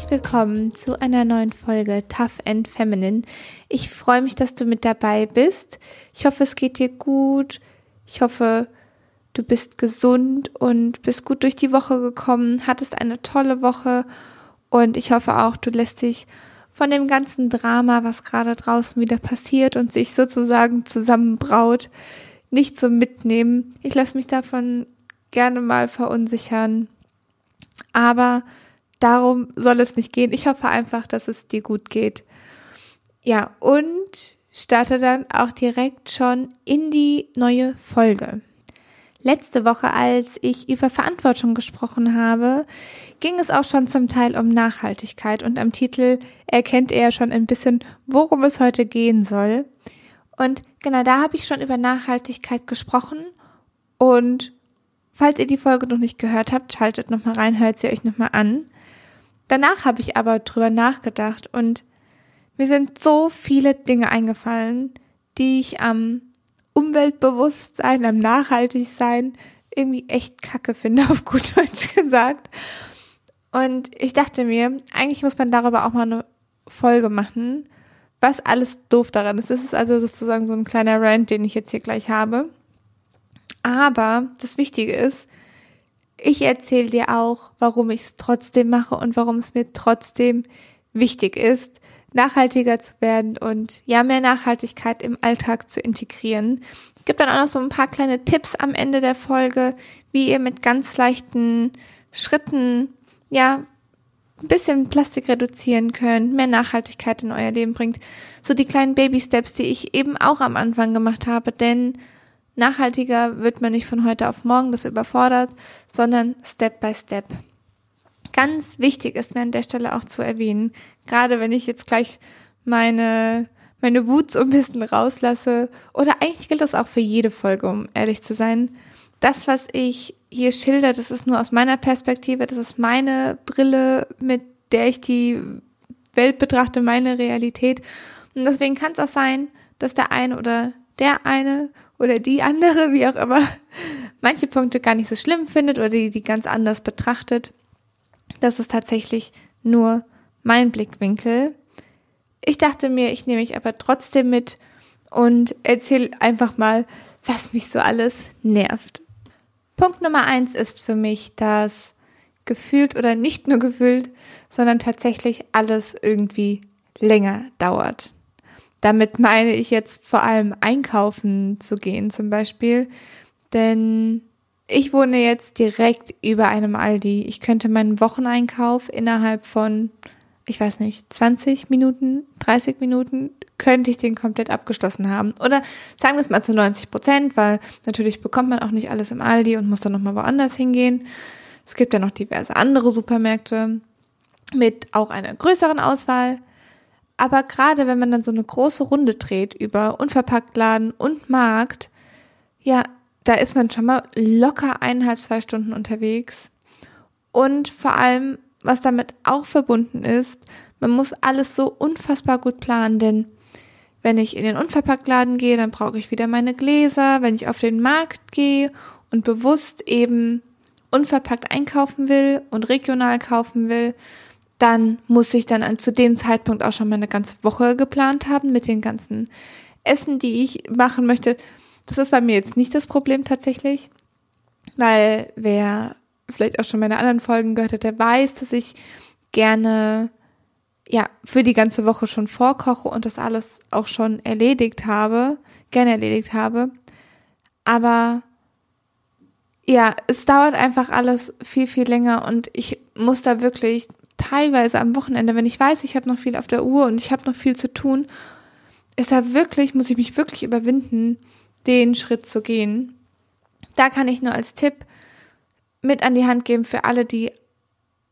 herzlich willkommen zu einer neuen Folge Tough and Feminine. Ich freue mich, dass du mit dabei bist. Ich hoffe, es geht dir gut. Ich hoffe, du bist gesund und bist gut durch die Woche gekommen, hattest eine tolle Woche und ich hoffe auch, du lässt dich von dem ganzen Drama, was gerade draußen wieder passiert und sich sozusagen zusammenbraut, nicht so mitnehmen. Ich lasse mich davon gerne mal verunsichern. Aber darum soll es nicht gehen. Ich hoffe einfach, dass es dir gut geht. Ja, und starte dann auch direkt schon in die neue Folge. Letzte Woche, als ich über Verantwortung gesprochen habe, ging es auch schon zum Teil um Nachhaltigkeit und am Titel erkennt er schon ein bisschen, worum es heute gehen soll. Und genau da habe ich schon über Nachhaltigkeit gesprochen und falls ihr die Folge noch nicht gehört habt, schaltet nochmal rein, hört sie euch nochmal an. Danach habe ich aber drüber nachgedacht und mir sind so viele Dinge eingefallen, die ich am Umweltbewusstsein, am Nachhaltigsein irgendwie echt kacke finde, auf gut Deutsch gesagt. Und ich dachte mir, eigentlich muss man darüber auch mal eine Folge machen, was alles doof daran ist. Das ist also sozusagen so ein kleiner Rant, den ich jetzt hier gleich habe. Aber das Wichtige ist, ich erzähle dir auch, warum ich es trotzdem mache und warum es mir trotzdem wichtig ist, nachhaltiger zu werden und ja, mehr Nachhaltigkeit im Alltag zu integrieren. Es gibt dann auch noch so ein paar kleine Tipps am Ende der Folge, wie ihr mit ganz leichten Schritten, ja, ein bisschen Plastik reduzieren könnt, mehr Nachhaltigkeit in euer Leben bringt. So die kleinen Baby-Steps, die ich eben auch am Anfang gemacht habe, denn nachhaltiger wird man nicht von heute auf morgen, das überfordert, sondern Step by Step. Ganz wichtig ist mir an der Stelle auch zu erwähnen, gerade wenn ich jetzt gleich meine, meine Wut so ein bisschen rauslasse, oder eigentlich gilt das auch für jede Folge, um ehrlich zu sein. Das, was ich hier schilder, das ist nur aus meiner Perspektive, das ist meine Brille, mit der ich die Welt betrachte, meine Realität. Und deswegen kann es auch sein, dass der eine oder der eine oder die andere, wie auch immer, manche Punkte gar nicht so schlimm findet oder die, die ganz anders betrachtet. Das ist tatsächlich nur mein Blickwinkel. Ich dachte mir, ich nehme mich aber trotzdem mit und erzähle einfach mal, was mich so alles nervt. Punkt Nummer eins ist für mich, dass gefühlt oder nicht nur gefühlt, sondern tatsächlich alles irgendwie länger dauert. Damit meine ich jetzt vor allem einkaufen zu gehen zum Beispiel, denn ich wohne jetzt direkt über einem Aldi. Ich könnte meinen Wocheneinkauf innerhalb von, ich weiß nicht, 20 Minuten, 30 Minuten, könnte ich den komplett abgeschlossen haben. Oder sagen wir es mal zu 90 Prozent, weil natürlich bekommt man auch nicht alles im Aldi und muss dann nochmal woanders hingehen. Es gibt ja noch diverse andere Supermärkte mit auch einer größeren Auswahl. Aber gerade wenn man dann so eine große Runde dreht über Unverpacktladen und Markt, ja, da ist man schon mal locker eineinhalb, zwei Stunden unterwegs. Und vor allem, was damit auch verbunden ist, man muss alles so unfassbar gut planen, denn wenn ich in den Unverpacktladen gehe, dann brauche ich wieder meine Gläser. Wenn ich auf den Markt gehe und bewusst eben unverpackt einkaufen will und regional kaufen will, dann muss ich dann zu dem Zeitpunkt auch schon meine ganze Woche geplant haben mit den ganzen Essen, die ich machen möchte. Das ist bei mir jetzt nicht das Problem tatsächlich, weil wer vielleicht auch schon meine anderen Folgen gehört hat, der weiß, dass ich gerne ja für die ganze Woche schon vorkoche und das alles auch schon erledigt habe, gerne erledigt habe. Aber ja, es dauert einfach alles viel, viel länger und ich muss da wirklich teilweise am Wochenende, wenn ich weiß, ich habe noch viel auf der Uhr und ich habe noch viel zu tun, ist da wirklich, muss ich mich wirklich überwinden, den Schritt zu gehen. Da kann ich nur als Tipp mit an die Hand geben für alle, die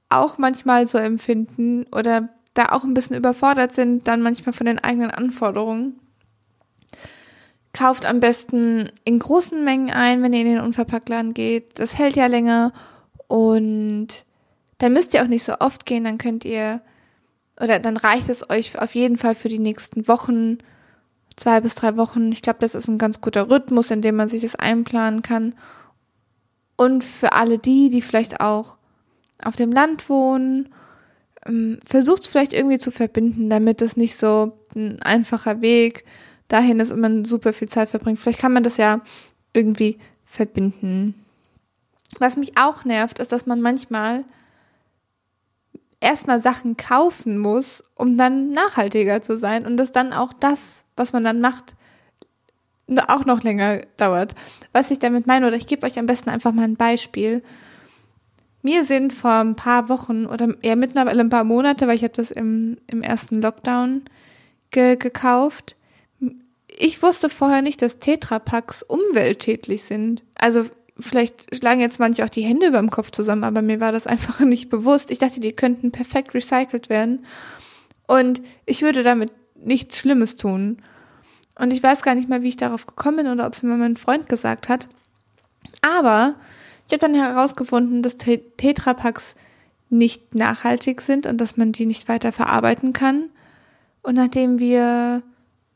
auch manchmal so empfinden oder da auch ein bisschen überfordert sind, dann manchmal von den eigenen Anforderungen. Kauft am besten in großen Mengen ein, wenn ihr in den Unverpacktladen geht. Das hält ja länger und dann müsst ihr auch nicht so oft gehen, dann könnt ihr, oder dann reicht es euch auf jeden Fall für die nächsten Wochen, zwei bis drei Wochen. Ich glaube, das ist ein ganz guter Rhythmus, in dem man sich das einplanen kann. Und für alle die, die vielleicht auch auf dem Land wohnen, ähm, versucht es vielleicht irgendwie zu verbinden, damit es nicht so ein einfacher Weg dahin ist und man super viel Zeit verbringt. Vielleicht kann man das ja irgendwie verbinden. Was mich auch nervt, ist, dass man manchmal erstmal Sachen kaufen muss, um dann nachhaltiger zu sein und dass dann auch das, was man dann macht, auch noch länger dauert. Was ich damit meine, oder ich gebe euch am besten einfach mal ein Beispiel. Mir sind vor ein paar Wochen oder eher mittlerweile ein paar Monate, weil ich habe das im, im ersten Lockdown ge gekauft. Ich wusste vorher nicht, dass Tetrapacks umweltschädlich sind. Also vielleicht schlagen jetzt manche auch die Hände über dem Kopf zusammen, aber mir war das einfach nicht bewusst. Ich dachte, die könnten perfekt recycelt werden. Und ich würde damit nichts Schlimmes tun. Und ich weiß gar nicht mehr, wie ich darauf gekommen bin oder ob es mir mein Freund gesagt hat. Aber ich habe dann herausgefunden, dass Tetrapacks nicht nachhaltig sind und dass man die nicht weiter verarbeiten kann. Und nachdem wir,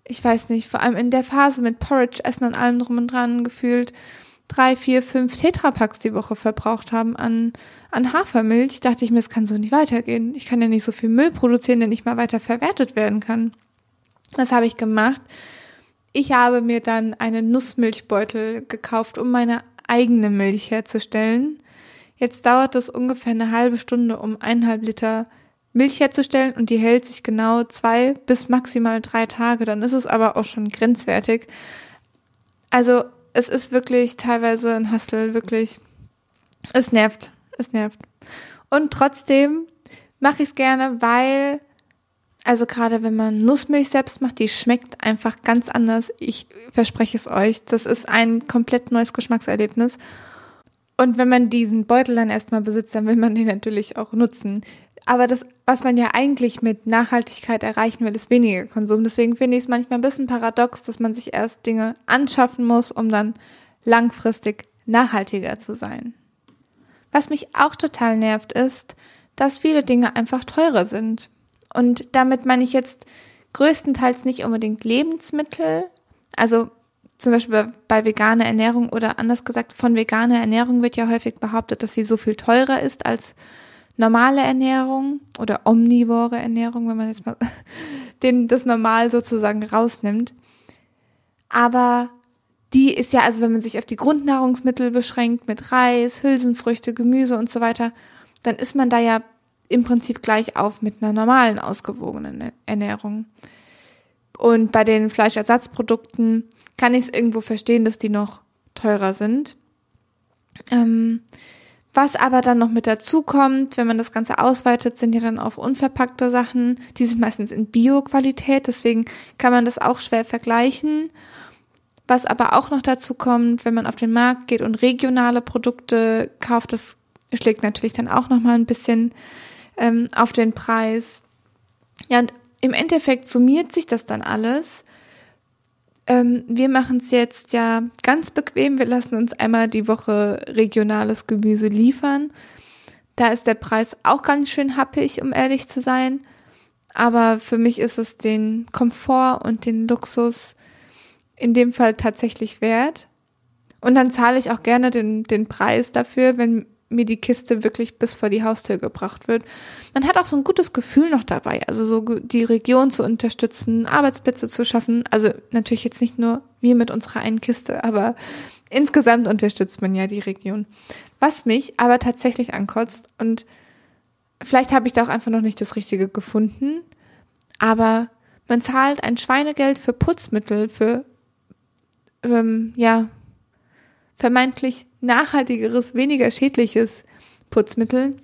ich weiß nicht, vor allem in der Phase mit Porridge essen und allem drum und dran gefühlt, drei, vier, fünf Tetrapacks die Woche verbraucht haben an, an Hafermilch, dachte ich mir, es kann so nicht weitergehen. Ich kann ja nicht so viel Müll produzieren, der nicht mal weiter verwertet werden kann. Was habe ich gemacht? Ich habe mir dann einen Nussmilchbeutel gekauft, um meine eigene Milch herzustellen. Jetzt dauert es ungefähr eine halbe Stunde, um eineinhalb Liter Milch herzustellen und die hält sich genau zwei bis maximal drei Tage. Dann ist es aber auch schon grenzwertig. Also es ist wirklich teilweise ein Hustle, wirklich. Es nervt, es nervt. Und trotzdem mache ich es gerne, weil, also gerade wenn man Nussmilch selbst macht, die schmeckt einfach ganz anders. Ich verspreche es euch. Das ist ein komplett neues Geschmackserlebnis. Und wenn man diesen Beutel dann erstmal besitzt, dann will man den natürlich auch nutzen. Aber das, was man ja eigentlich mit Nachhaltigkeit erreichen will, ist weniger Konsum. Deswegen finde ich es manchmal ein bisschen paradox, dass man sich erst Dinge anschaffen muss, um dann langfristig nachhaltiger zu sein. Was mich auch total nervt, ist, dass viele Dinge einfach teurer sind. Und damit meine ich jetzt größtenteils nicht unbedingt Lebensmittel. Also zum Beispiel bei veganer Ernährung oder anders gesagt, von veganer Ernährung wird ja häufig behauptet, dass sie so viel teurer ist als normale Ernährung oder omnivore Ernährung, wenn man jetzt mal den, das Normal sozusagen rausnimmt. Aber die ist ja, also wenn man sich auf die Grundnahrungsmittel beschränkt mit Reis, Hülsenfrüchte, Gemüse und so weiter, dann ist man da ja im Prinzip gleich auf mit einer normalen, ausgewogenen Ernährung. Und bei den Fleischersatzprodukten kann ich es irgendwo verstehen, dass die noch teurer sind. Ähm, was aber dann noch mit dazu kommt, wenn man das Ganze ausweitet, sind ja dann auch unverpackte Sachen. Die sind meistens in Bio-Qualität, deswegen kann man das auch schwer vergleichen. Was aber auch noch dazu kommt, wenn man auf den Markt geht und regionale Produkte kauft, das schlägt natürlich dann auch noch mal ein bisschen ähm, auf den Preis. Ja, und im Endeffekt summiert sich das dann alles ähm, wir machen es jetzt ja ganz bequem. Wir lassen uns einmal die Woche regionales Gemüse liefern. Da ist der Preis auch ganz schön happig, um ehrlich zu sein. Aber für mich ist es den Komfort und den Luxus in dem Fall tatsächlich wert. Und dann zahle ich auch gerne den, den Preis dafür, wenn mir die Kiste wirklich bis vor die Haustür gebracht wird. Man hat auch so ein gutes Gefühl noch dabei, also so die Region zu unterstützen, Arbeitsplätze zu schaffen. Also natürlich jetzt nicht nur wir mit unserer einen Kiste, aber insgesamt unterstützt man ja die Region. Was mich aber tatsächlich ankotzt und vielleicht habe ich da auch einfach noch nicht das Richtige gefunden, aber man zahlt ein Schweinegeld für Putzmittel, für ähm, ja vermeintlich nachhaltigeres, weniger schädliches Putzmittel.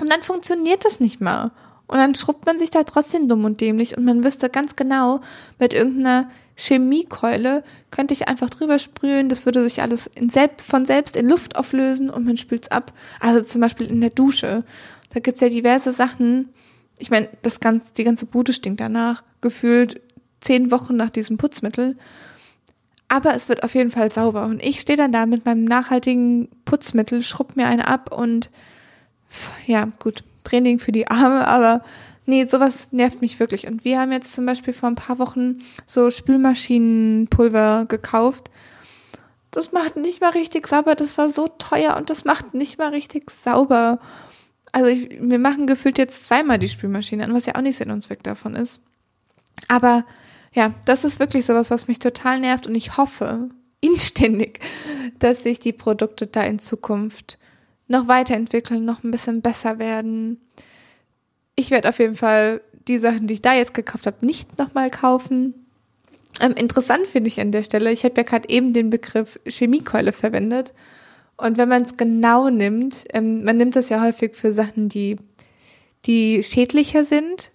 Und dann funktioniert das nicht mal. Und dann schrubbt man sich da trotzdem dumm und dämlich und man wüsste ganz genau, mit irgendeiner Chemiekeule könnte ich einfach drüber sprühen, das würde sich alles selbst, von selbst in Luft auflösen und man spült's ab. Also zum Beispiel in der Dusche. Da gibt's ja diverse Sachen. Ich meine, das ganz, die ganze Bude stinkt danach, gefühlt zehn Wochen nach diesem Putzmittel. Aber es wird auf jeden Fall sauber. Und ich stehe dann da mit meinem nachhaltigen Putzmittel, schrubb mir eine ab und ja, gut, Training für die Arme, aber nee, sowas nervt mich wirklich. Und wir haben jetzt zum Beispiel vor ein paar Wochen so Spülmaschinenpulver gekauft. Das macht nicht mal richtig sauber. Das war so teuer und das macht nicht mal richtig sauber. also ich, wir machen gefühlt jetzt zweimal die Spülmaschine an, was ja auch nicht Sinn und Zweck davon ist. Aber ja, das ist wirklich sowas, was mich total nervt und ich hoffe inständig, dass sich die Produkte da in Zukunft noch weiterentwickeln, noch ein bisschen besser werden. Ich werde auf jeden Fall die Sachen, die ich da jetzt gekauft habe, nicht nochmal kaufen. Ähm, interessant finde ich an der Stelle, ich habe ja gerade eben den Begriff Chemiekeule verwendet. Und wenn man es genau nimmt, ähm, man nimmt das ja häufig für Sachen, die, die schädlicher sind,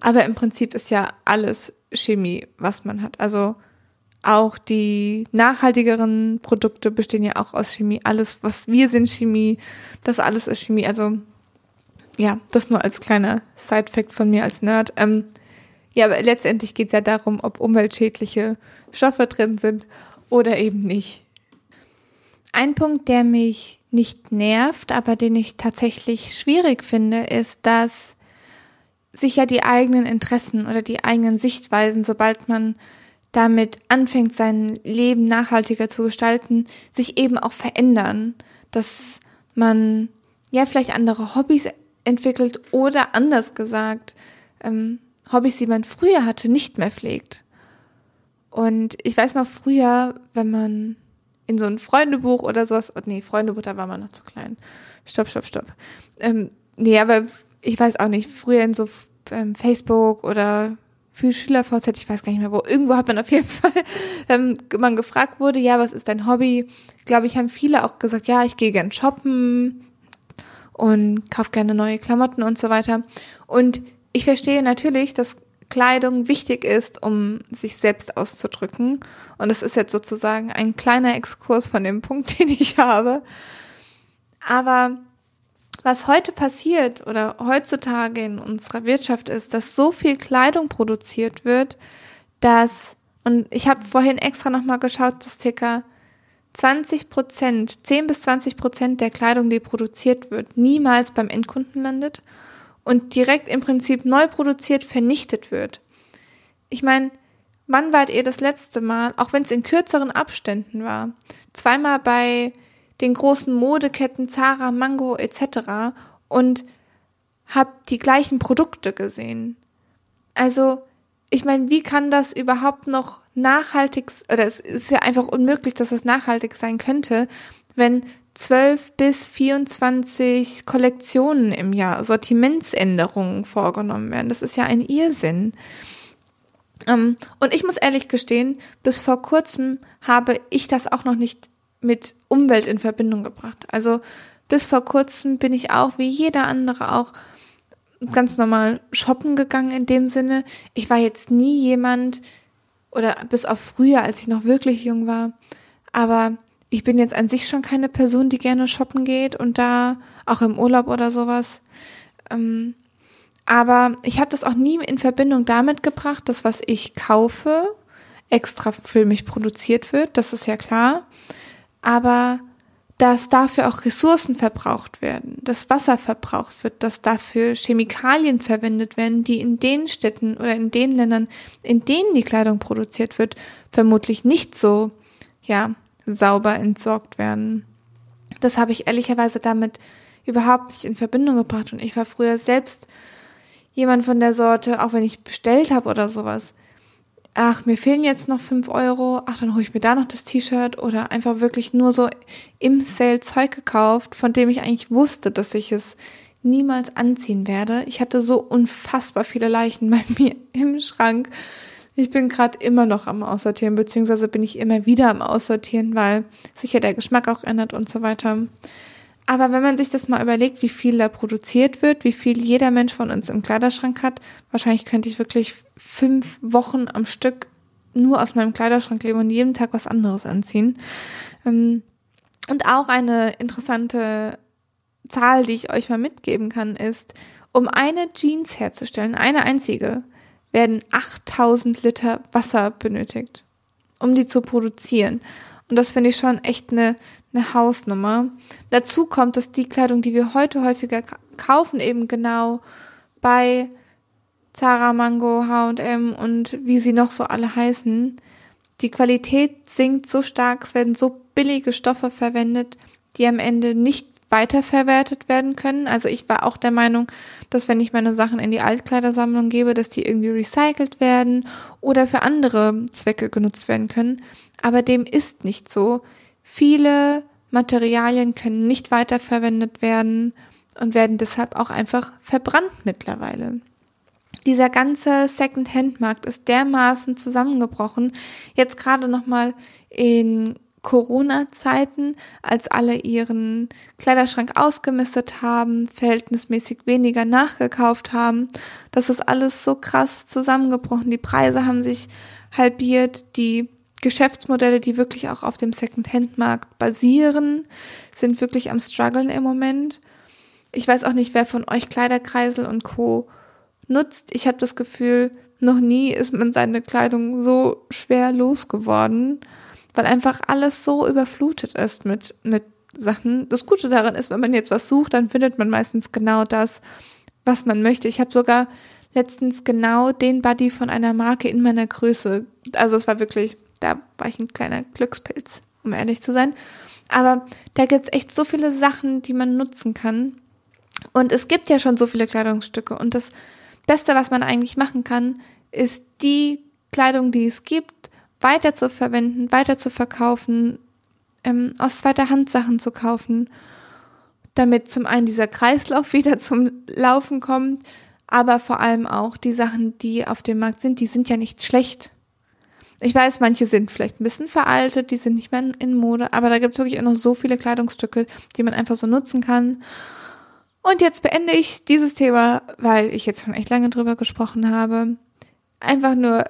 aber im Prinzip ist ja alles Chemie, was man hat. Also auch die nachhaltigeren Produkte bestehen ja auch aus Chemie. Alles, was wir sind Chemie, das alles ist Chemie. Also ja, das nur als kleiner Side-Fact von mir als Nerd. Ähm, ja, aber letztendlich geht es ja darum, ob umweltschädliche Stoffe drin sind oder eben nicht. Ein Punkt, der mich nicht nervt, aber den ich tatsächlich schwierig finde, ist, dass sich ja die eigenen Interessen oder die eigenen Sichtweisen, sobald man damit anfängt, sein Leben nachhaltiger zu gestalten, sich eben auch verändern. Dass man ja vielleicht andere Hobbys entwickelt oder anders gesagt, ähm, Hobbys, die man früher hatte, nicht mehr pflegt. Und ich weiß noch früher, wenn man in so ein Freundebuch oder sowas, oh nee, Freundebuch, da war man noch zu klein. Stopp, stopp, stopp. Ähm, nee, aber ich weiß auch nicht, früher in so ähm, Facebook oder für SchülerVZ, ich weiß gar nicht mehr wo, irgendwo hat man auf jeden Fall, ähm, man gefragt wurde, ja, was ist dein Hobby? Glaube, ich haben viele auch gesagt, ja, ich gehe gern shoppen und kaufe gerne neue Klamotten und so weiter. Und ich verstehe natürlich, dass Kleidung wichtig ist, um sich selbst auszudrücken. Und das ist jetzt sozusagen ein kleiner Exkurs von dem Punkt, den ich habe. Aber was heute passiert oder heutzutage in unserer Wirtschaft ist, dass so viel Kleidung produziert wird, dass, und ich habe vorhin extra nochmal geschaut, dass circa 20 Prozent, 10 bis 20 Prozent der Kleidung, die produziert wird, niemals beim Endkunden landet und direkt im Prinzip neu produziert vernichtet wird. Ich meine, wann wart ihr das letzte Mal, auch wenn es in kürzeren Abständen war, zweimal bei den großen Modeketten Zara, Mango etc. und habt die gleichen Produkte gesehen? Also, ich meine, wie kann das überhaupt noch nachhaltig, oder es ist ja einfach unmöglich, dass es nachhaltig sein könnte, wenn 12 bis 24 Kollektionen im Jahr, Sortimentsänderungen vorgenommen werden. Das ist ja ein Irrsinn. Ähm, und ich muss ehrlich gestehen, bis vor kurzem habe ich das auch noch nicht mit Umwelt in Verbindung gebracht. Also bis vor kurzem bin ich auch wie jeder andere auch ganz normal shoppen gegangen in dem Sinne. Ich war jetzt nie jemand oder bis auf früher, als ich noch wirklich jung war, aber ich bin jetzt an sich schon keine Person, die gerne shoppen geht und da auch im Urlaub oder sowas. Ähm, aber ich habe das auch nie in Verbindung damit gebracht, dass was ich kaufe, extra für mich produziert wird, das ist ja klar. Aber dass dafür auch Ressourcen verbraucht werden, dass Wasser verbraucht wird, dass dafür Chemikalien verwendet werden, die in den Städten oder in den Ländern, in denen die Kleidung produziert wird, vermutlich nicht so, ja, sauber entsorgt werden. Das habe ich ehrlicherweise damit überhaupt nicht in Verbindung gebracht und ich war früher selbst jemand von der Sorte, auch wenn ich bestellt habe oder sowas. Ach, mir fehlen jetzt noch fünf Euro, ach, dann hole ich mir da noch das T-Shirt oder einfach wirklich nur so im Sale Zeug gekauft, von dem ich eigentlich wusste, dass ich es niemals anziehen werde. Ich hatte so unfassbar viele Leichen bei mir im Schrank ich bin gerade immer noch am Aussortieren, beziehungsweise bin ich immer wieder am Aussortieren, weil sich ja der Geschmack auch ändert und so weiter. Aber wenn man sich das mal überlegt, wie viel da produziert wird, wie viel jeder Mensch von uns im Kleiderschrank hat, wahrscheinlich könnte ich wirklich fünf Wochen am Stück nur aus meinem Kleiderschrank leben und jeden Tag was anderes anziehen. Ähm, und auch eine interessante Zahl, die ich euch mal mitgeben kann, ist, um eine Jeans herzustellen, eine einzige, werden 8000 Liter Wasser benötigt, um die zu produzieren. Und das finde ich schon echt eine, eine Hausnummer. Dazu kommt, dass die Kleidung, die wir heute häufiger kaufen, eben genau bei Zara, Mango, H&M und wie sie noch so alle heißen, die Qualität sinkt so stark, es werden so billige Stoffe verwendet, die am Ende nicht weiterverwertet werden können. Also ich war auch der Meinung, dass wenn ich meine Sachen in die Altkleidersammlung gebe, dass die irgendwie recycelt werden oder für andere Zwecke genutzt werden können. Aber dem ist nicht so. Viele Materialien können nicht weiterverwendet werden und werden deshalb auch einfach verbrannt mittlerweile. Dieser ganze Second-Hand-Markt ist dermaßen zusammengebrochen. Jetzt gerade nochmal in Corona-Zeiten, als alle ihren Kleiderschrank ausgemistet haben, verhältnismäßig weniger nachgekauft haben. Das ist alles so krass zusammengebrochen. Die Preise haben sich halbiert. Die Geschäftsmodelle, die wirklich auch auf dem Second-Hand-Markt basieren, sind wirklich am struggeln im Moment. Ich weiß auch nicht, wer von euch Kleiderkreisel und Co. nutzt. Ich habe das Gefühl, noch nie ist man seine Kleidung so schwer losgeworden weil einfach alles so überflutet ist mit, mit Sachen. Das Gute daran ist, wenn man jetzt was sucht, dann findet man meistens genau das, was man möchte. Ich habe sogar letztens genau den Buddy von einer Marke in meiner Größe. Also es war wirklich, da war ich ein kleiner Glückspilz, um ehrlich zu sein. Aber da gibt's echt so viele Sachen, die man nutzen kann. Und es gibt ja schon so viele Kleidungsstücke. Und das Beste, was man eigentlich machen kann, ist die Kleidung, die es gibt, weiter zu verwenden, weiter zu verkaufen, ähm, aus zweiter Hand Sachen zu kaufen, damit zum einen dieser Kreislauf wieder zum Laufen kommt, aber vor allem auch die Sachen, die auf dem Markt sind, die sind ja nicht schlecht. Ich weiß, manche sind vielleicht ein bisschen veraltet, die sind nicht mehr in Mode, aber da gibt es wirklich auch noch so viele Kleidungsstücke, die man einfach so nutzen kann. Und jetzt beende ich dieses Thema, weil ich jetzt schon echt lange drüber gesprochen habe. Einfach nur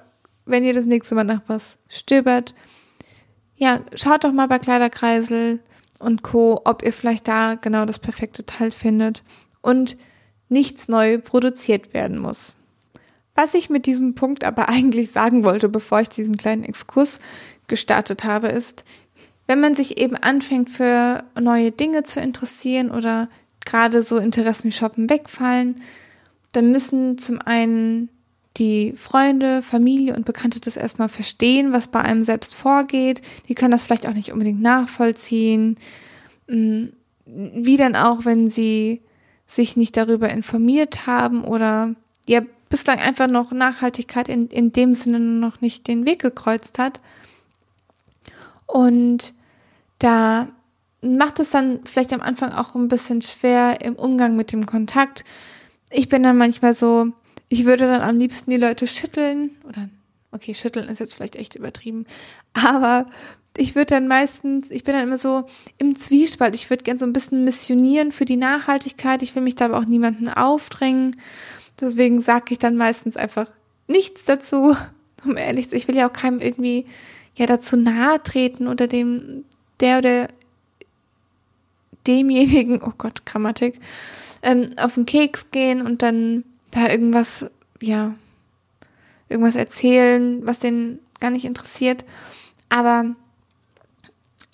wenn ihr das nächste Mal nach was stöbert, ja, schaut doch mal bei Kleiderkreisel und Co., ob ihr vielleicht da genau das perfekte Teil findet und nichts neu produziert werden muss. Was ich mit diesem Punkt aber eigentlich sagen wollte, bevor ich diesen kleinen Exkurs gestartet habe, ist, wenn man sich eben anfängt für neue Dinge zu interessieren oder gerade so Interessen wie Shoppen wegfallen, dann müssen zum einen die Freunde, Familie und Bekannte das erstmal verstehen, was bei einem selbst vorgeht. Die können das vielleicht auch nicht unbedingt nachvollziehen. Mm, wie dann auch, wenn sie sich nicht darüber informiert haben oder ja bislang einfach noch Nachhaltigkeit in, in dem Sinne noch nicht den Weg gekreuzt hat. Und da macht es dann vielleicht am Anfang auch ein bisschen schwer im Umgang mit dem Kontakt. Ich bin dann manchmal so, ich würde dann am liebsten die Leute schütteln oder okay, schütteln ist jetzt vielleicht echt übertrieben, aber ich würde dann meistens, ich bin dann immer so im Zwiespalt. Ich würde gern so ein bisschen missionieren für die Nachhaltigkeit. Ich will mich da aber auch niemanden aufdrängen. Deswegen sage ich dann meistens einfach nichts dazu. Um ehrlich zu sein, ich will ja auch keinem irgendwie ja dazu nahe treten oder dem der oder demjenigen, oh Gott, Grammatik, ähm, auf den Keks gehen und dann da irgendwas, ja, irgendwas erzählen, was den gar nicht interessiert. Aber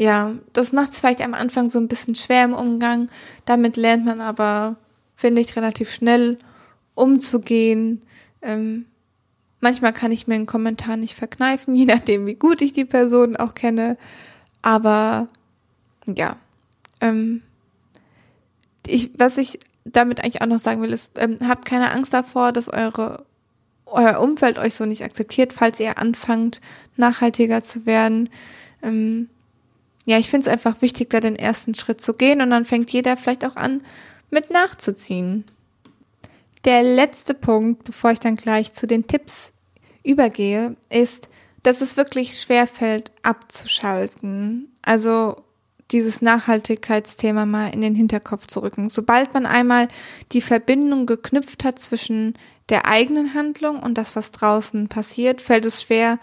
ja, das macht es vielleicht am Anfang so ein bisschen schwer im Umgang. Damit lernt man aber, finde ich, relativ schnell umzugehen. Ähm, manchmal kann ich mir einen Kommentar nicht verkneifen, je nachdem, wie gut ich die Person auch kenne. Aber ja, ähm, ich, was ich damit eigentlich auch noch sagen will, ist, ähm, habt keine Angst davor, dass eure euer Umfeld euch so nicht akzeptiert, falls ihr anfangt, nachhaltiger zu werden. Ähm, ja, ich finde es einfach wichtig, da den ersten Schritt zu gehen und dann fängt jeder vielleicht auch an, mit nachzuziehen. Der letzte Punkt, bevor ich dann gleich zu den Tipps übergehe, ist, dass es wirklich schwer fällt, abzuschalten. Also dieses Nachhaltigkeitsthema mal in den Hinterkopf zu rücken. Sobald man einmal die Verbindung geknüpft hat zwischen der eigenen Handlung und das, was draußen passiert, fällt es schwer,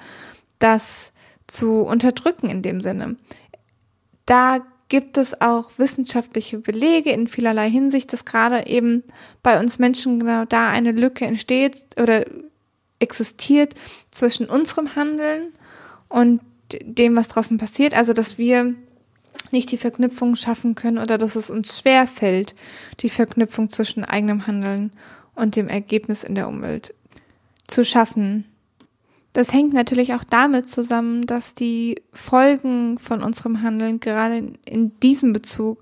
das zu unterdrücken in dem Sinne. Da gibt es auch wissenschaftliche Belege in vielerlei Hinsicht, dass gerade eben bei uns Menschen genau da eine Lücke entsteht oder existiert zwischen unserem Handeln und dem, was draußen passiert. Also, dass wir nicht die Verknüpfung schaffen können oder dass es uns schwer fällt, die Verknüpfung zwischen eigenem Handeln und dem Ergebnis in der Umwelt zu schaffen. Das hängt natürlich auch damit zusammen, dass die Folgen von unserem Handeln gerade in, diesem Bezug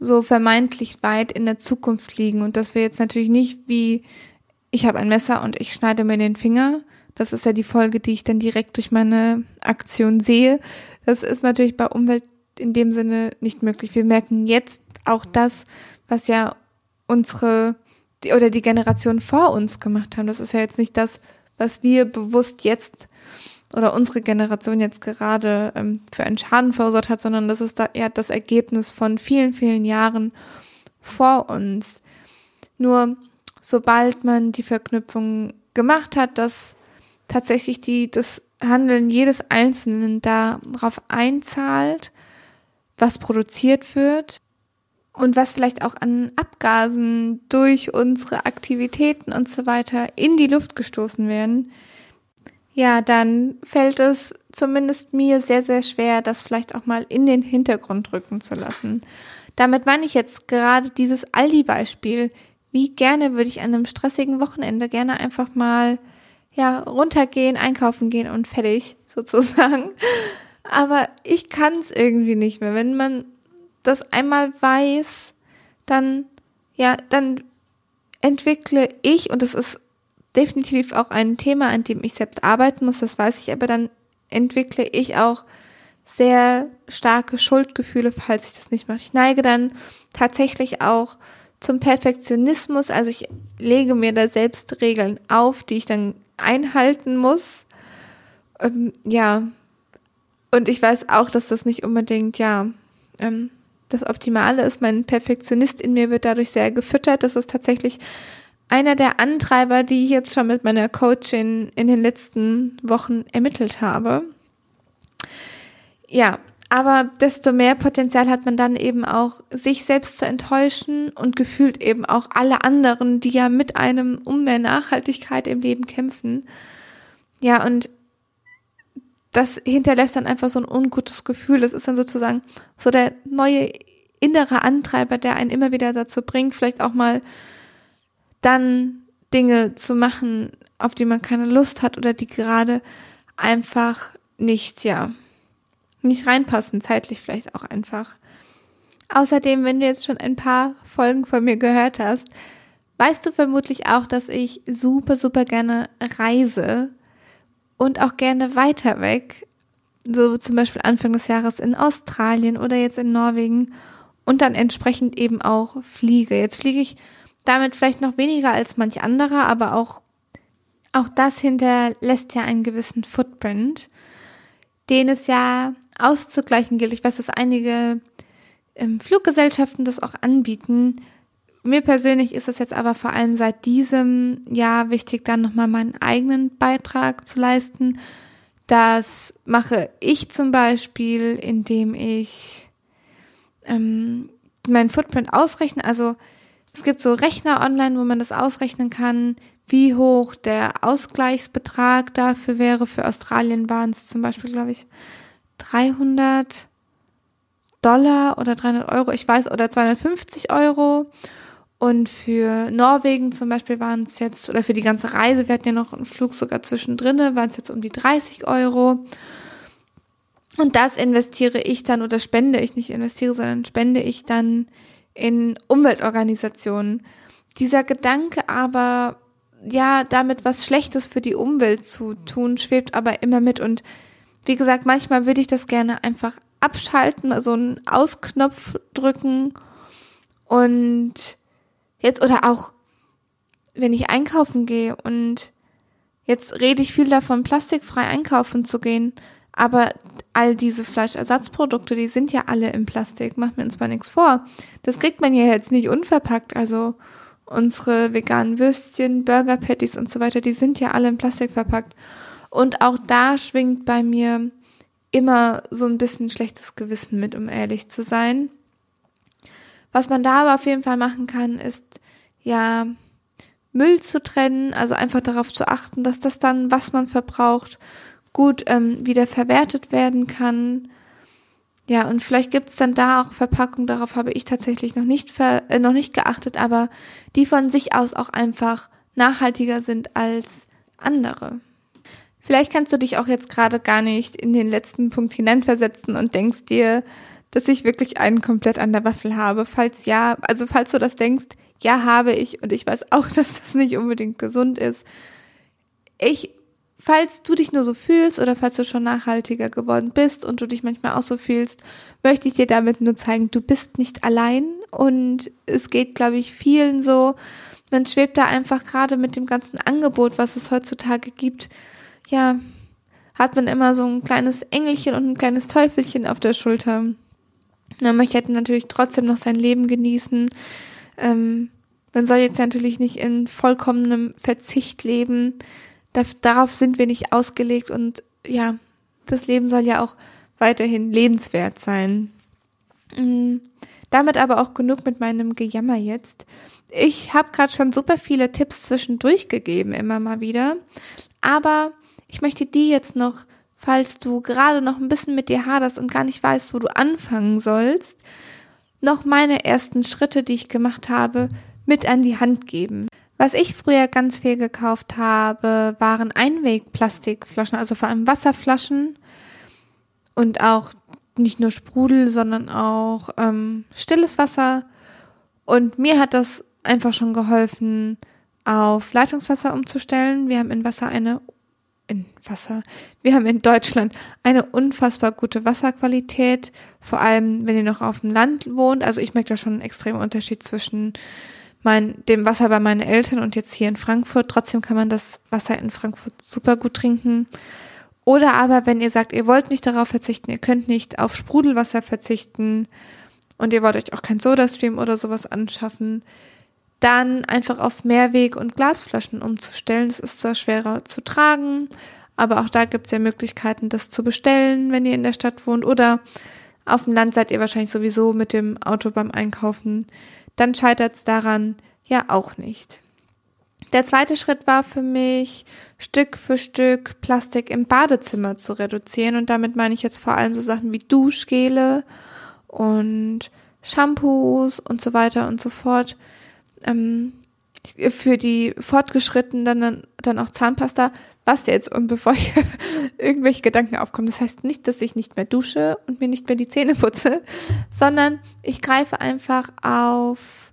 so vermeintlich weit in der Zukunft liegen und dass wir jetzt natürlich nicht wie ich habe ein Messer und ich schneide mir den Finger. Das ist ja die Folge, die ich dann direkt durch meine Aktion sehe. Das ist natürlich bei Umwelt in dem Sinne nicht möglich. Wir merken jetzt auch das, was ja unsere die, oder die Generation vor uns gemacht haben. Das ist ja jetzt nicht das, was wir bewusst jetzt oder unsere Generation jetzt gerade ähm, für einen Schaden verursacht hat, sondern das ist da eher das Ergebnis von vielen, vielen Jahren vor uns. Nur sobald man die Verknüpfung gemacht hat, dass tatsächlich die, das Handeln jedes Einzelnen darauf einzahlt, was produziert wird und was vielleicht auch an Abgasen durch unsere Aktivitäten und so weiter in die Luft gestoßen werden, ja, dann fällt es zumindest mir sehr, sehr schwer, das vielleicht auch mal in den Hintergrund rücken zu lassen. Damit meine ich jetzt gerade dieses Aldi-Beispiel. Wie gerne würde ich an einem stressigen Wochenende gerne einfach mal, ja, runtergehen, einkaufen gehen und fertig, sozusagen. Aber ich kann es irgendwie nicht mehr. Wenn man das einmal weiß, dann, ja, dann entwickle ich, und das ist definitiv auch ein Thema, an dem ich selbst arbeiten muss, das weiß ich, aber dann entwickle ich auch sehr starke Schuldgefühle, falls ich das nicht mache. Ich neige dann tatsächlich auch zum Perfektionismus, also ich lege mir da selbst Regeln auf, die ich dann einhalten muss. Ähm, ja, und ich weiß auch, dass das nicht unbedingt, ja, ähm, das Optimale ist. Mein Perfektionist in mir wird dadurch sehr gefüttert. Das ist tatsächlich einer der Antreiber, die ich jetzt schon mit meiner Coachin in den letzten Wochen ermittelt habe. Ja, aber desto mehr Potenzial hat man dann eben auch, sich selbst zu enttäuschen und gefühlt eben auch alle anderen, die ja mit einem um mehr Nachhaltigkeit im Leben kämpfen. Ja, und das hinterlässt dann einfach so ein ungutes Gefühl. Das ist dann sozusagen so der neue innere Antreiber, der einen immer wieder dazu bringt, vielleicht auch mal dann Dinge zu machen, auf die man keine Lust hat oder die gerade einfach nicht, ja, nicht reinpassen, zeitlich vielleicht auch einfach. Außerdem, wenn du jetzt schon ein paar Folgen von mir gehört hast, weißt du vermutlich auch, dass ich super, super gerne reise und auch gerne weiter weg. So zum Beispiel Anfang des Jahres in Australien oder jetzt in Norwegen und dann entsprechend eben auch fliege. Jetzt fliege ich damit vielleicht noch weniger als manch anderer, aber auch, auch das hinterlässt ja einen gewissen Footprint, den es ja auszugleichen gilt. Ich weiß, dass einige ähm, Fluggesellschaften das auch anbieten. Mir persönlich ist es jetzt aber vor allem seit diesem Jahr wichtig, dann nochmal meinen eigenen Beitrag zu leisten. Das mache ich zum Beispiel, indem ich ähm, meinen Footprint ausrechne. Also es gibt so Rechner online, wo man das ausrechnen kann, wie hoch der Ausgleichsbetrag dafür wäre. Für Australien waren es zum Beispiel, glaube ich, 300 Dollar oder 300 Euro, ich weiß, oder 250 Euro. Und für Norwegen zum Beispiel waren es jetzt, oder für die ganze Reise, wir hatten ja noch einen Flug sogar zwischendrin, waren es jetzt um die 30 Euro. Und das investiere ich dann oder spende ich nicht investiere, sondern spende ich dann in Umweltorganisationen. Dieser Gedanke aber, ja, damit was Schlechtes für die Umwelt zu tun, schwebt aber immer mit. Und wie gesagt, manchmal würde ich das gerne einfach abschalten, also einen Ausknopf drücken und jetzt oder auch, wenn ich einkaufen gehe und jetzt rede ich viel davon, plastikfrei einkaufen zu gehen, aber all diese Fleischersatzprodukte, die sind ja alle im Plastik, machen wir uns mal nichts vor. Das kriegt man ja jetzt nicht unverpackt. Also unsere veganen Würstchen, Burger Patties und so weiter, die sind ja alle in Plastik verpackt. Und auch da schwingt bei mir immer so ein bisschen schlechtes Gewissen mit, um ehrlich zu sein. Was man da aber auf jeden Fall machen kann, ist ja Müll zu trennen, also einfach darauf zu achten, dass das dann, was man verbraucht, gut ähm, wieder verwertet werden kann. Ja, und vielleicht gibt es dann da auch Verpackungen, darauf habe ich tatsächlich noch nicht, ver äh, noch nicht geachtet, aber die von sich aus auch einfach nachhaltiger sind als andere. Vielleicht kannst du dich auch jetzt gerade gar nicht in den letzten Punkt hineinversetzen und denkst dir, dass ich wirklich einen komplett an der Waffel habe. Falls ja, also falls du das denkst, ja, habe ich und ich weiß auch, dass das nicht unbedingt gesund ist. Ich, falls du dich nur so fühlst oder falls du schon nachhaltiger geworden bist und du dich manchmal auch so fühlst, möchte ich dir damit nur zeigen, du bist nicht allein und es geht, glaube ich, vielen so. Man schwebt da einfach gerade mit dem ganzen Angebot, was es heutzutage gibt, ja, hat man immer so ein kleines Engelchen und ein kleines Teufelchen auf der Schulter. Man möchte natürlich trotzdem noch sein Leben genießen. Ähm, man soll jetzt natürlich nicht in vollkommenem Verzicht leben. Da, darauf sind wir nicht ausgelegt und ja, das Leben soll ja auch weiterhin lebenswert sein. Mhm. Damit aber auch genug mit meinem Gejammer jetzt. Ich habe gerade schon super viele Tipps zwischendurch gegeben, immer mal wieder. Aber ich möchte die jetzt noch, falls du gerade noch ein bisschen mit dir haderst und gar nicht weißt, wo du anfangen sollst, noch meine ersten Schritte, die ich gemacht habe, mit an die Hand geben. Was ich früher ganz viel gekauft habe, waren Einwegplastikflaschen, also vor allem Wasserflaschen und auch nicht nur Sprudel, sondern auch ähm, stilles Wasser. Und mir hat das einfach schon geholfen, auf Leitungswasser umzustellen. Wir haben in Wasser eine in Wasser. Wir haben in Deutschland eine unfassbar gute Wasserqualität, vor allem wenn ihr noch auf dem Land wohnt. Also ich merke da schon einen extremen Unterschied zwischen mein, dem Wasser bei meinen Eltern und jetzt hier in Frankfurt. Trotzdem kann man das Wasser in Frankfurt super gut trinken. Oder aber, wenn ihr sagt, ihr wollt nicht darauf verzichten, ihr könnt nicht auf Sprudelwasser verzichten und ihr wollt euch auch kein Sodastream oder sowas anschaffen, dann einfach auf Mehrweg- und Glasflaschen umzustellen. Das ist zwar schwerer zu tragen, aber auch da gibt es ja Möglichkeiten, das zu bestellen, wenn ihr in der Stadt wohnt. Oder auf dem Land seid ihr wahrscheinlich sowieso mit dem Auto beim Einkaufen. Dann scheitert es daran ja auch nicht. Der zweite Schritt war für mich, Stück für Stück Plastik im Badezimmer zu reduzieren. Und damit meine ich jetzt vor allem so Sachen wie Duschgele und Shampoos und so weiter und so fort ähm, für die Fortgeschrittenen dann, auch Zahnpasta. Was jetzt? Und bevor ich irgendwelche Gedanken aufkommen, das heißt nicht, dass ich nicht mehr dusche und mir nicht mehr die Zähne putze, sondern ich greife einfach auf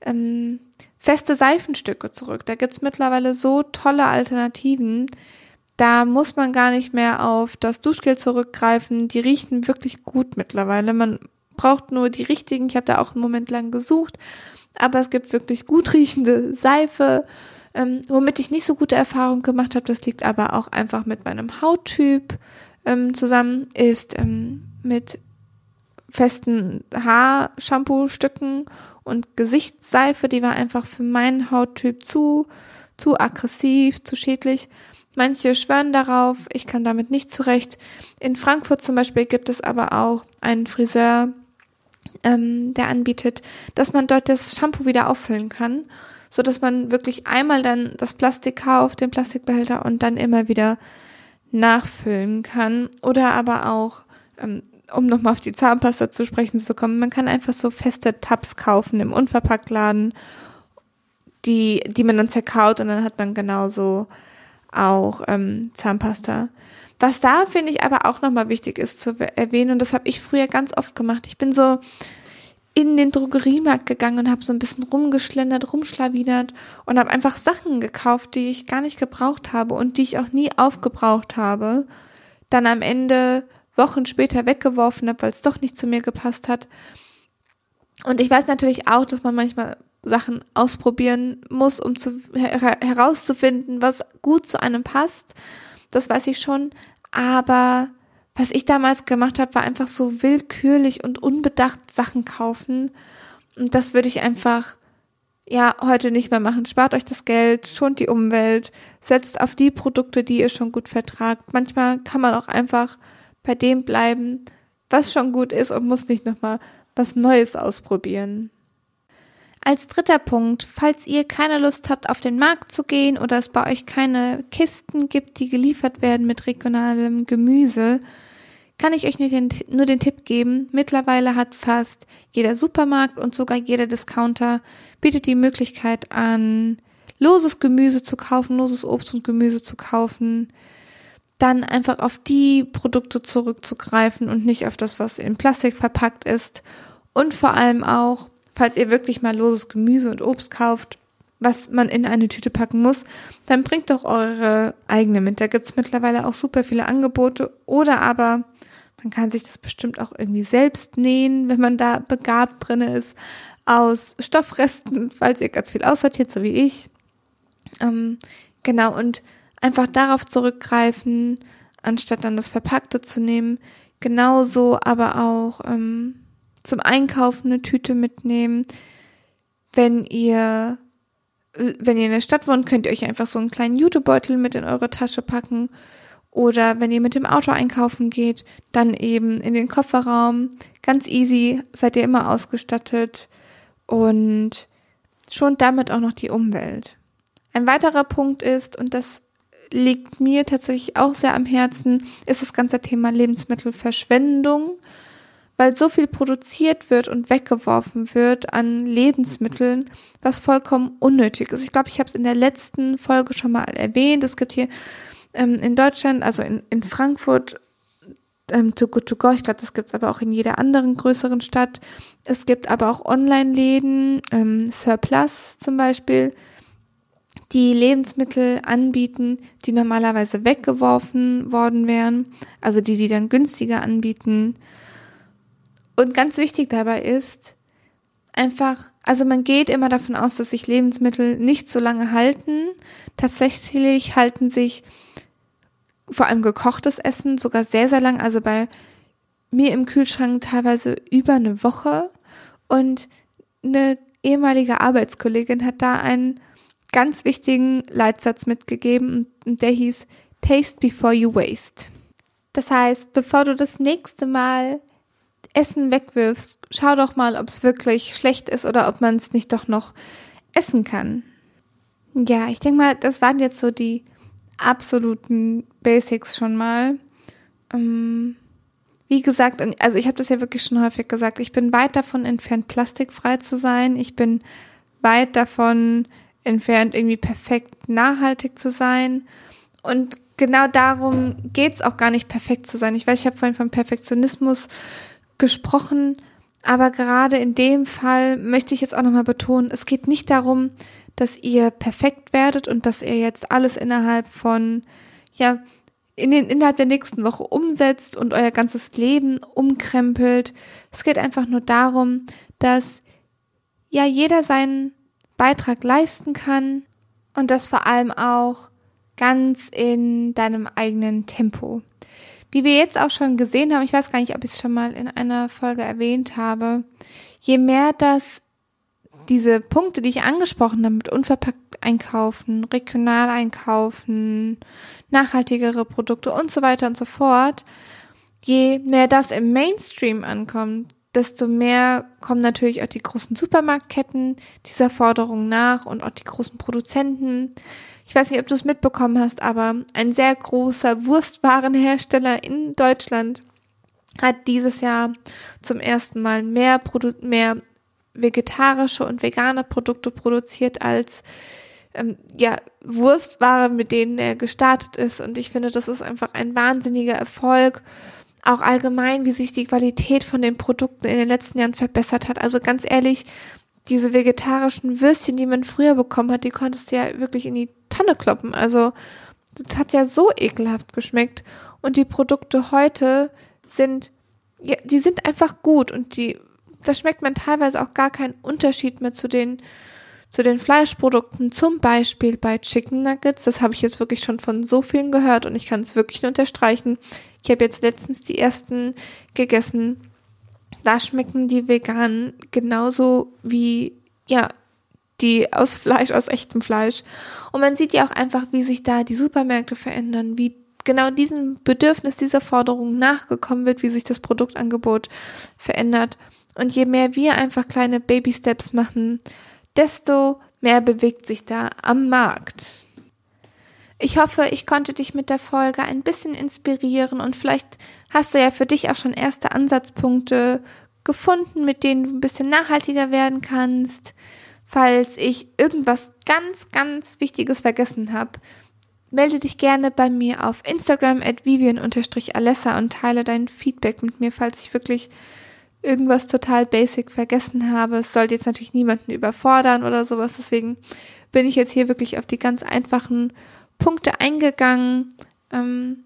ähm, feste Seifenstücke zurück. Da gibt's mittlerweile so tolle Alternativen. Da muss man gar nicht mehr auf das Duschgel zurückgreifen. Die riechen wirklich gut mittlerweile. Man braucht nur die richtigen. Ich habe da auch einen Moment lang gesucht aber es gibt wirklich gut riechende Seife, ähm, womit ich nicht so gute Erfahrungen gemacht habe. Das liegt aber auch einfach mit meinem Hauttyp ähm, zusammen, ist ähm, mit festen Haarshampoo-Stücken und Gesichtsseife, die war einfach für meinen Hauttyp zu, zu aggressiv, zu schädlich. Manche schwören darauf, ich kann damit nicht zurecht. In Frankfurt zum Beispiel gibt es aber auch einen Friseur, ähm, der anbietet, dass man dort das Shampoo wieder auffüllen kann, so dass man wirklich einmal dann das Plastik kauft, den Plastikbehälter und dann immer wieder nachfüllen kann. Oder aber auch, ähm, um nochmal auf die Zahnpasta zu sprechen zu kommen, man kann einfach so feste Tabs kaufen im Unverpacktladen, die, die man dann zerkaut und dann hat man genauso auch ähm, Zahnpasta. Was da finde ich aber auch nochmal wichtig ist zu erwähnen, und das habe ich früher ganz oft gemacht. Ich bin so in den Drogeriemarkt gegangen und habe so ein bisschen rumgeschlendert, rumschlawinert und habe einfach Sachen gekauft, die ich gar nicht gebraucht habe und die ich auch nie aufgebraucht habe. Dann am Ende Wochen später weggeworfen habe, weil es doch nicht zu mir gepasst hat. Und ich weiß natürlich auch, dass man manchmal Sachen ausprobieren muss, um zu, her herauszufinden, was gut zu einem passt das weiß ich schon. Aber was ich damals gemacht habe, war einfach so willkürlich und unbedacht Sachen kaufen. Und das würde ich einfach, ja, heute nicht mehr machen. Spart euch das Geld, schont die Umwelt, setzt auf die Produkte, die ihr schon gut vertragt. Manchmal kann man auch einfach bei dem bleiben, was schon gut ist und muss nicht nochmal was Neues ausprobieren. Als dritter Punkt, falls ihr keine Lust habt, auf den Markt zu gehen oder es bei euch keine Kisten gibt, die geliefert werden mit regionalem Gemüse, kann ich euch nur den, nur den Tipp geben. Mittlerweile hat fast jeder Supermarkt und sogar jeder Discounter bietet die Möglichkeit an, loses Gemüse zu kaufen, loses Obst und Gemüse zu kaufen. dann einfach auf die Produkte zurückzugreifen und nicht auf das, was in Plastik verpackt ist. Und vor allem auch, falls ihr wirklich mal loses Gemüse und Obst kauft, was man in eine Tüte packen muss, dann bringt doch eure eigene mit. Da gibt's mittlerweile auch super viele Angebote. Oder aber man kann sich das bestimmt auch irgendwie selbst nähen, wenn man da begabt drin ist, aus Stoffresten, falls ihr ganz viel aussortiert, so wie ich. Ähm, genau, und einfach darauf zurückgreifen, anstatt dann das Verpackte zu nehmen. Genauso aber auch ähm, zum Einkaufen eine Tüte mitnehmen. Wenn ihr, wenn ihr in der Stadt wohnt, könnt ihr euch einfach so einen kleinen Jutebeutel mit in eure Tasche packen. Oder wenn ihr mit dem Auto einkaufen geht, dann eben in den Kofferraum. Ganz easy, seid ihr immer ausgestattet und schont damit auch noch die Umwelt. Ein weiterer Punkt ist, und das liegt mir tatsächlich auch sehr am Herzen, ist das ganze Thema Lebensmittelverschwendung, weil so viel produziert wird und weggeworfen wird an Lebensmitteln, was vollkommen unnötig ist. Ich glaube, ich habe es in der letzten Folge schon mal erwähnt. Es gibt hier ähm, in Deutschland, also in, in Frankfurt, ähm, To Good To Go, ich glaube, das gibt's aber auch in jeder anderen größeren Stadt. Es gibt aber auch Online-Läden, ähm, Surplus zum Beispiel, die Lebensmittel anbieten, die normalerweise weggeworfen worden wären, also die, die dann günstiger anbieten. Und ganz wichtig dabei ist, einfach, also man geht immer davon aus, dass sich Lebensmittel nicht so lange halten. Tatsächlich halten sich vor allem gekochtes Essen sogar sehr, sehr lang. Also bei mir im Kühlschrank teilweise über eine Woche. Und eine ehemalige Arbeitskollegin hat da einen ganz wichtigen Leitsatz mitgegeben und der hieß Taste before you waste. Das heißt, bevor du das nächste Mal Essen wegwirfst, schau doch mal, ob es wirklich schlecht ist oder ob man es nicht doch noch essen kann. Ja, ich denke mal, das waren jetzt so die absoluten Basics schon mal. Ähm, wie gesagt, also ich habe das ja wirklich schon häufig gesagt, ich bin weit davon entfernt, plastikfrei zu sein. Ich bin weit davon entfernt, irgendwie perfekt nachhaltig zu sein. Und genau darum geht's auch gar nicht, perfekt zu sein. Ich weiß, ich habe vorhin von Perfektionismus gesprochen, aber gerade in dem Fall möchte ich jetzt auch nochmal betonen, es geht nicht darum, dass ihr perfekt werdet und dass ihr jetzt alles innerhalb von, ja, in den, innerhalb der nächsten Woche umsetzt und euer ganzes Leben umkrempelt. Es geht einfach nur darum, dass ja jeder seinen Beitrag leisten kann und das vor allem auch ganz in deinem eigenen Tempo. Wie wir jetzt auch schon gesehen haben, ich weiß gar nicht, ob ich es schon mal in einer Folge erwähnt habe, je mehr das diese Punkte, die ich angesprochen habe, mit unverpackt einkaufen, regional einkaufen, nachhaltigere Produkte und so weiter und so fort, je mehr das im Mainstream ankommt, desto mehr kommen natürlich auch die großen Supermarktketten dieser Forderung nach und auch die großen Produzenten. Ich weiß nicht, ob du es mitbekommen hast, aber ein sehr großer Wurstwarenhersteller in Deutschland hat dieses Jahr zum ersten Mal mehr, Produ mehr vegetarische und vegane Produkte produziert als ähm, ja, Wurstware, mit denen er gestartet ist. Und ich finde, das ist einfach ein wahnsinniger Erfolg. Auch allgemein, wie sich die Qualität von den Produkten in den letzten Jahren verbessert hat. Also ganz ehrlich, diese vegetarischen Würstchen, die man früher bekommen hat, die konntest du ja wirklich in die Tonne kloppen. Also das hat ja so ekelhaft geschmeckt. Und die Produkte heute sind, ja, die sind einfach gut und die da schmeckt man teilweise auch gar keinen Unterschied mehr zu den zu den Fleischprodukten, zum Beispiel bei Chicken Nuggets. Das habe ich jetzt wirklich schon von so vielen gehört und ich kann es wirklich nur unterstreichen. Ich habe jetzt letztens die ersten gegessen. Da schmecken die veganen genauso wie, ja, die aus Fleisch, aus echtem Fleisch. Und man sieht ja auch einfach, wie sich da die Supermärkte verändern, wie genau diesem Bedürfnis, dieser Forderung nachgekommen wird, wie sich das Produktangebot verändert. Und je mehr wir einfach kleine Baby Steps machen, desto mehr bewegt sich da am Markt. Ich hoffe, ich konnte dich mit der Folge ein bisschen inspirieren und vielleicht hast du ja für dich auch schon erste Ansatzpunkte gefunden, mit denen du ein bisschen nachhaltiger werden kannst. Falls ich irgendwas ganz, ganz Wichtiges vergessen habe, melde dich gerne bei mir auf Instagram at vivian-alessa und teile dein Feedback mit mir, falls ich wirklich irgendwas total basic vergessen habe. Es sollte jetzt natürlich niemanden überfordern oder sowas. Deswegen bin ich jetzt hier wirklich auf die ganz einfachen Punkte eingegangen. Ähm,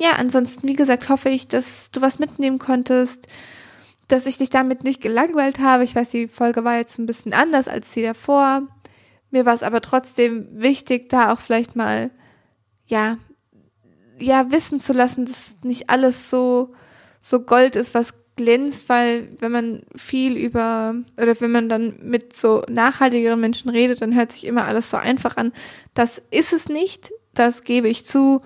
ja, ansonsten, wie gesagt, hoffe ich, dass du was mitnehmen konntest, dass ich dich damit nicht gelangweilt habe. Ich weiß, die Folge war jetzt ein bisschen anders als die davor. Mir war es aber trotzdem wichtig, da auch vielleicht mal, ja, ja, wissen zu lassen, dass nicht alles so, so Gold ist, was glänzt, weil wenn man viel über oder wenn man dann mit so nachhaltigeren Menschen redet, dann hört sich immer alles so einfach an. Das ist es nicht, das gebe ich zu,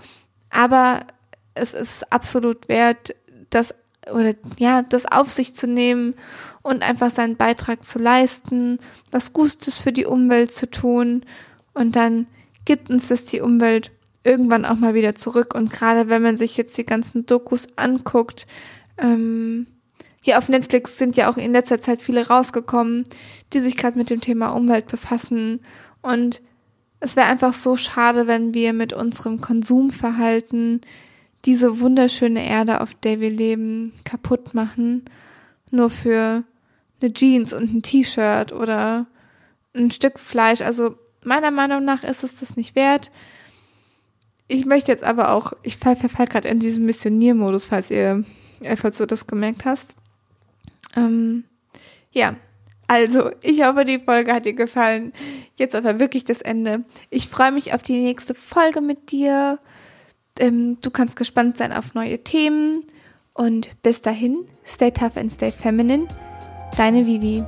aber es ist absolut wert, das oder ja, das auf sich zu nehmen und einfach seinen Beitrag zu leisten, was Gutes für die Umwelt zu tun und dann gibt uns das die Umwelt irgendwann auch mal wieder zurück und gerade wenn man sich jetzt die ganzen Dokus anguckt, ähm, hier auf Netflix sind ja auch in letzter Zeit viele rausgekommen, die sich gerade mit dem Thema Umwelt befassen. Und es wäre einfach so schade, wenn wir mit unserem Konsumverhalten diese wunderschöne Erde, auf der wir leben, kaputt machen. Nur für eine Jeans und ein T-Shirt oder ein Stück Fleisch. Also meiner Meinung nach ist es das nicht wert. Ich möchte jetzt aber auch, ich verfall gerade in diesem Missioniermodus, falls ihr, falls du das gemerkt hast. Ähm, ja, also ich hoffe, die Folge hat dir gefallen. Jetzt aber wirklich das Ende. Ich freue mich auf die nächste Folge mit dir. Ähm, du kannst gespannt sein auf neue Themen. Und bis dahin, stay tough and stay feminine. Deine Vivi.